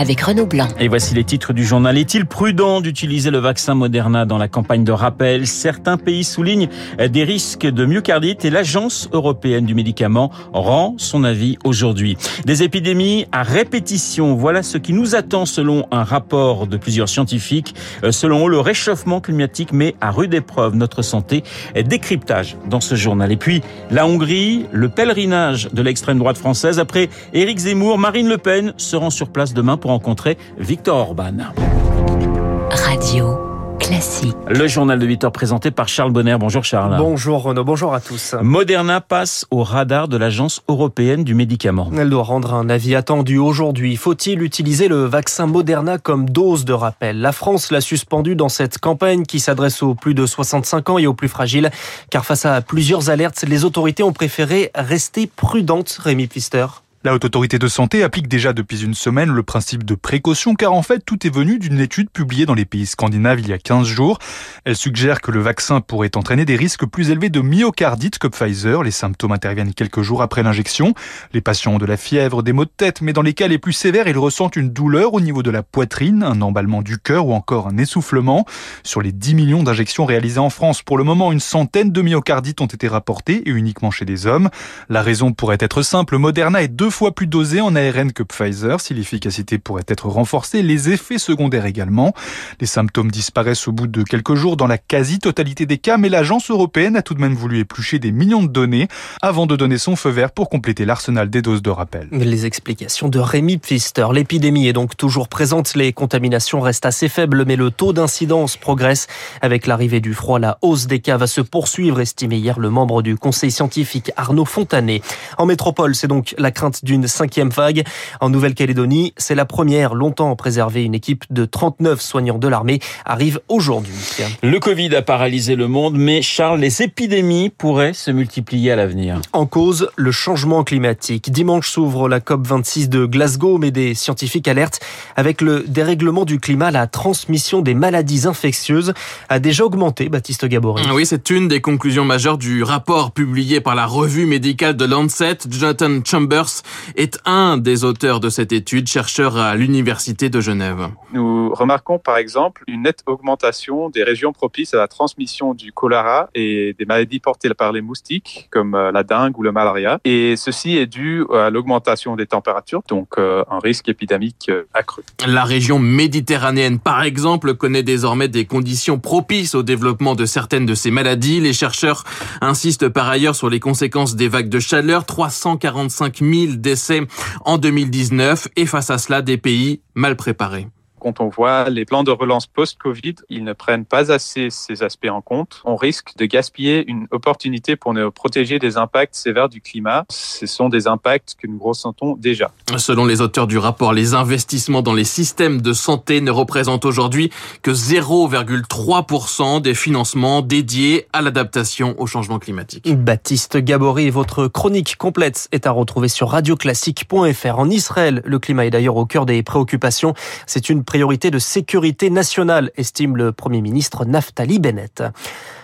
avec Renaud Blanc. Et voici les titres du journal. Est-il prudent d'utiliser le vaccin Moderna dans la campagne de rappel? Certains pays soulignent des risques de myocardite et l'Agence européenne du médicament rend son avis aujourd'hui. Des épidémies à répétition, voilà ce qui nous attend selon un rapport de plusieurs scientifiques. Selon eux, le réchauffement climatique met à rude épreuve notre santé. Décryptage dans ce journal. Et puis, la Hongrie, le pèlerinage de l'extrême droite française. Après Éric Zemmour, Marine Le Pen se rend sur place demain pour rencontrer Victor Orban. Radio classique. Le journal de 8 heures présenté par Charles Bonner. Bonjour Charles. Bonjour Renaud, bonjour à tous. Moderna passe au radar de l'Agence européenne du médicament. Elle doit rendre un avis attendu aujourd'hui. Faut-il utiliser le vaccin Moderna comme dose de rappel? La France l'a suspendu dans cette campagne qui s'adresse aux plus de 65 ans et aux plus fragiles. Car face à plusieurs alertes, les autorités ont préféré rester prudentes, Rémi Pfister. La Haute Autorité de Santé applique déjà depuis une semaine le principe de précaution car en fait tout est venu d'une étude publiée dans les pays scandinaves il y a 15 jours. Elle suggère que le vaccin pourrait entraîner des risques plus élevés de myocardite que Pfizer. Les symptômes interviennent quelques jours après l'injection. Les patients ont de la fièvre, des maux de tête, mais dans les cas les plus sévères, ils ressentent une douleur au niveau de la poitrine, un emballement du cœur ou encore un essoufflement. Sur les 10 millions d'injections réalisées en France, pour le moment, une centaine de myocardites ont été rapportées et uniquement chez des hommes. La raison pourrait être simple, Moderna est deux fois plus dosé en ARN que Pfizer. Si l'efficacité pourrait être renforcée, les effets secondaires également. Les symptômes disparaissent au bout de quelques jours dans la quasi-totalité des cas, mais l'agence européenne a tout de même voulu éplucher des millions de données avant de donner son feu vert pour compléter l'arsenal des doses de rappel. Les explications de Rémi Pfister. L'épidémie est donc toujours présente. Les contaminations restent assez faibles, mais le taux d'incidence progresse. Avec l'arrivée du froid, la hausse des cas va se poursuivre, estimé hier le membre du conseil scientifique Arnaud Fontanet. En métropole, c'est donc la crainte d'une cinquième vague. En Nouvelle-Calédonie, c'est la première longtemps préservée. Une équipe de 39 soignants de l'armée arrive aujourd'hui. Le Covid a paralysé le monde, mais Charles, les épidémies pourraient se multiplier à l'avenir. En cause, le changement climatique. Dimanche s'ouvre la COP26 de Glasgow, mais des scientifiques alertent. Avec le dérèglement du climat, la transmission des maladies infectieuses a déjà augmenté, Baptiste Gabory. Oui, c'est une des conclusions majeures du rapport publié par la revue médicale de Lancet. Jonathan Chambers est un des auteurs de cette étude, chercheur à l'Université de Genève. Nous remarquons par exemple une nette augmentation des régions propices à la transmission du choléra et des maladies portées par les moustiques comme euh, la dengue ou le malaria. Et ceci est dû à l'augmentation des températures, donc euh, un risque épidémique euh, accru. La région méditerranéenne, par exemple, connaît désormais des conditions propices au développement de certaines de ces maladies. Les chercheurs insistent par ailleurs sur les conséquences des vagues de chaleur. 345 000 décès en 2019 et face à cela des pays mal préparés quand on voit les plans de relance post-Covid, ils ne prennent pas assez ces aspects en compte. On risque de gaspiller une opportunité pour nous protéger des impacts sévères du climat. Ce sont des impacts que nous ressentons déjà. Selon les auteurs du rapport, les investissements dans les systèmes de santé ne représentent aujourd'hui que 0,3% des financements dédiés à l'adaptation au changement climatique. Baptiste Gabory, votre chronique complète est à retrouver sur radioclassique.fr. En Israël, le climat est d'ailleurs au cœur des préoccupations. C'est une priorité de sécurité nationale, estime le Premier ministre Naftali Bennett.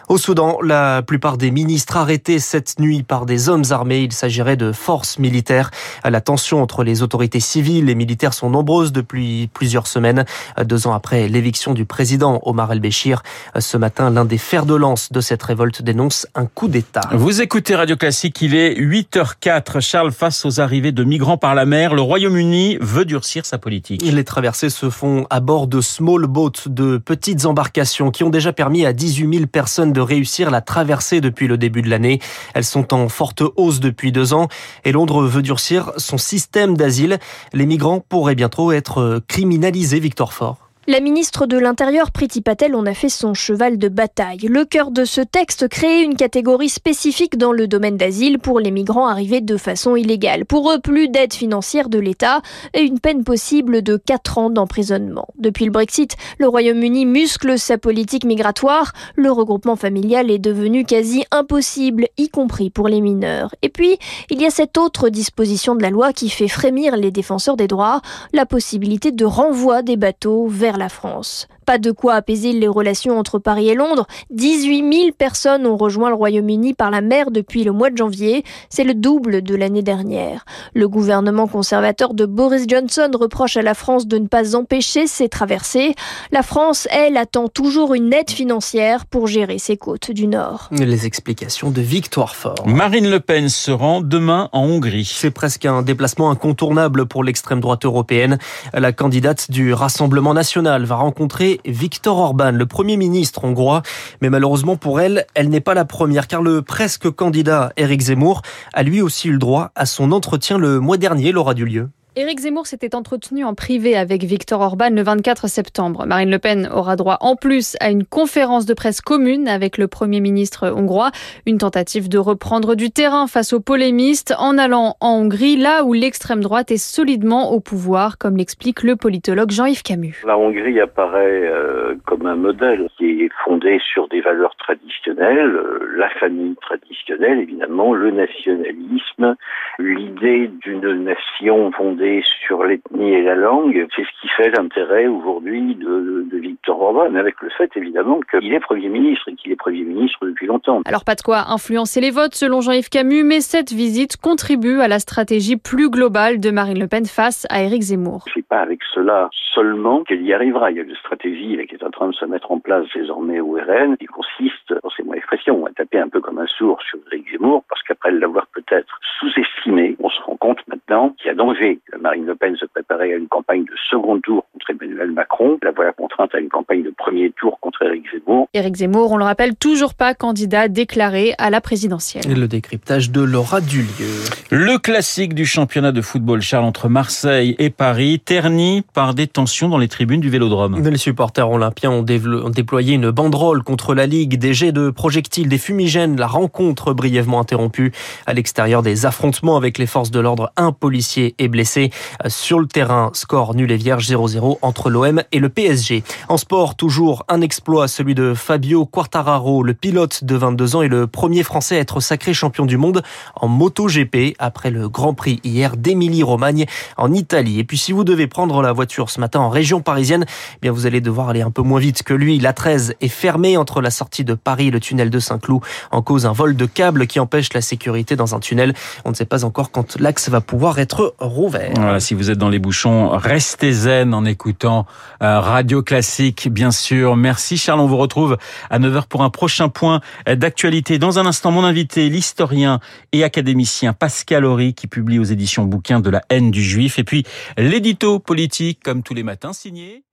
Au Soudan, la plupart des ministres arrêtés cette nuit par des hommes armés, il s'agirait de forces militaires. La tension entre les autorités civiles et militaires sont nombreuses depuis plusieurs semaines. Deux ans après l'éviction du président Omar el-Béchir, ce matin, l'un des fers de lance de cette révolte dénonce un coup d'État. Vous écoutez Radio Classique, il est 8h04. Charles, face aux arrivées de migrants par la mer, le Royaume-Uni veut durcir sa politique. Les traversées se font à bord de small boats, de petites embarcations qui ont déjà permis à 18 000 personnes de réussir la traversée depuis le début de l'année. Elles sont en forte hausse depuis deux ans et Londres veut durcir son système d'asile. Les migrants pourraient bientôt être criminalisés, Victor Fort. La ministre de l'Intérieur, Priti Patel, en a fait son cheval de bataille. Le cœur de ce texte, créer une catégorie spécifique dans le domaine d'asile pour les migrants arrivés de façon illégale. Pour eux, plus d'aide financière de l'État et une peine possible de 4 ans d'emprisonnement. Depuis le Brexit, le Royaume-Uni muscle sa politique migratoire. Le regroupement familial est devenu quasi impossible, y compris pour les mineurs. Et puis, il y a cette autre disposition de la loi qui fait frémir les défenseurs des droits, la possibilité de renvoi des bateaux vers la France. Pas de quoi apaiser les relations entre Paris et Londres. 18 000 personnes ont rejoint le Royaume-Uni par la mer depuis le mois de janvier. C'est le double de l'année dernière. Le gouvernement conservateur de Boris Johnson reproche à la France de ne pas empêcher ces traversées. La France, elle, attend toujours une aide financière pour gérer ses côtes du Nord. Les explications de Victoire Fort. Marine Le Pen se rend demain en Hongrie. C'est presque un déplacement incontournable pour l'extrême droite européenne. La candidate du Rassemblement national va rencontrer Viktor Orban, le Premier ministre hongrois. Mais malheureusement pour elle, elle n'est pas la première car le presque candidat Eric Zemmour a lui aussi eu le droit à son entretien le mois dernier, l'aura du lieu. Éric Zemmour s'était entretenu en privé avec Viktor Orban le 24 septembre. Marine Le Pen aura droit en plus à une conférence de presse commune avec le Premier ministre hongrois, une tentative de reprendre du terrain face aux polémistes en allant en Hongrie, là où l'extrême droite est solidement au pouvoir, comme l'explique le politologue Jean-Yves Camus. La Hongrie apparaît euh, comme un modèle qui est fondé sur des valeurs traditionnelles, euh, la famille traditionnelle évidemment, le nationalisme, l'idée d'une nation fondée sur l'ethnie et la langue, c'est ce qui fait l'intérêt aujourd'hui de, de, Victor Orban, avec le fait évidemment qu'il est Premier ministre et qu'il est Premier ministre depuis longtemps. Alors pas de quoi influencer les votes selon Jean-Yves Camus, mais cette visite contribue à la stratégie plus globale de Marine Le Pen face à Éric Zemmour. C'est pas avec cela seulement qu'elle y arrivera. Il y a une stratégie qui est en train de se mettre en place désormais au RN qui consiste, c'est mon expression, à taper un peu comme un sourd sur Éric Zemmour parce qu'après l'avoir peut-être sous-estimé, on se rend compte maintenant qu'il y a danger Marine Le Pen se préparait à une campagne de second tour contre Emmanuel Macron. La voilà contrainte à une campagne de premier tour contre Éric Zemmour. Éric Zemmour, on le rappelle, toujours pas candidat déclaré à la présidentielle. Et le décryptage de Laura Dulieu. Le classique du championnat de football, Charles, entre Marseille et Paris, terni par des tensions dans les tribunes du Vélodrome. Les supporters olympiens ont, déployé une banderole contre la Ligue, des jets de projectiles, des fumigènes, la rencontre brièvement interrompue à l'extérieur des affrontements avec les forces de l'ordre. Un policier est blessé. Sur le terrain, score nul et vierge 0-0 entre l'OM et le PSG. En sport, toujours un exploit, celui de Fabio Quartararo, le pilote de 22 ans et le premier français à être sacré champion du monde en MotoGP après le Grand Prix hier d'Émilie-Romagne en Italie. Et puis si vous devez prendre la voiture ce matin en région parisienne, eh bien vous allez devoir aller un peu moins vite que lui. La 13 est fermée entre la sortie de Paris et le tunnel de Saint-Cloud en cause un vol de câble qui empêche la sécurité dans un tunnel. On ne sait pas encore quand l'axe va pouvoir être rouvert. Si vous êtes dans les bouchons, restez zen en écoutant euh, Radio Classique, bien sûr. Merci Charles, on vous retrouve à 9h pour un prochain point d'actualité. Dans un instant, mon invité, l'historien et académicien Pascal Horry, qui publie aux éditions bouquins de la haine du juif. Et puis, l'édito politique, comme tous les matins, signé...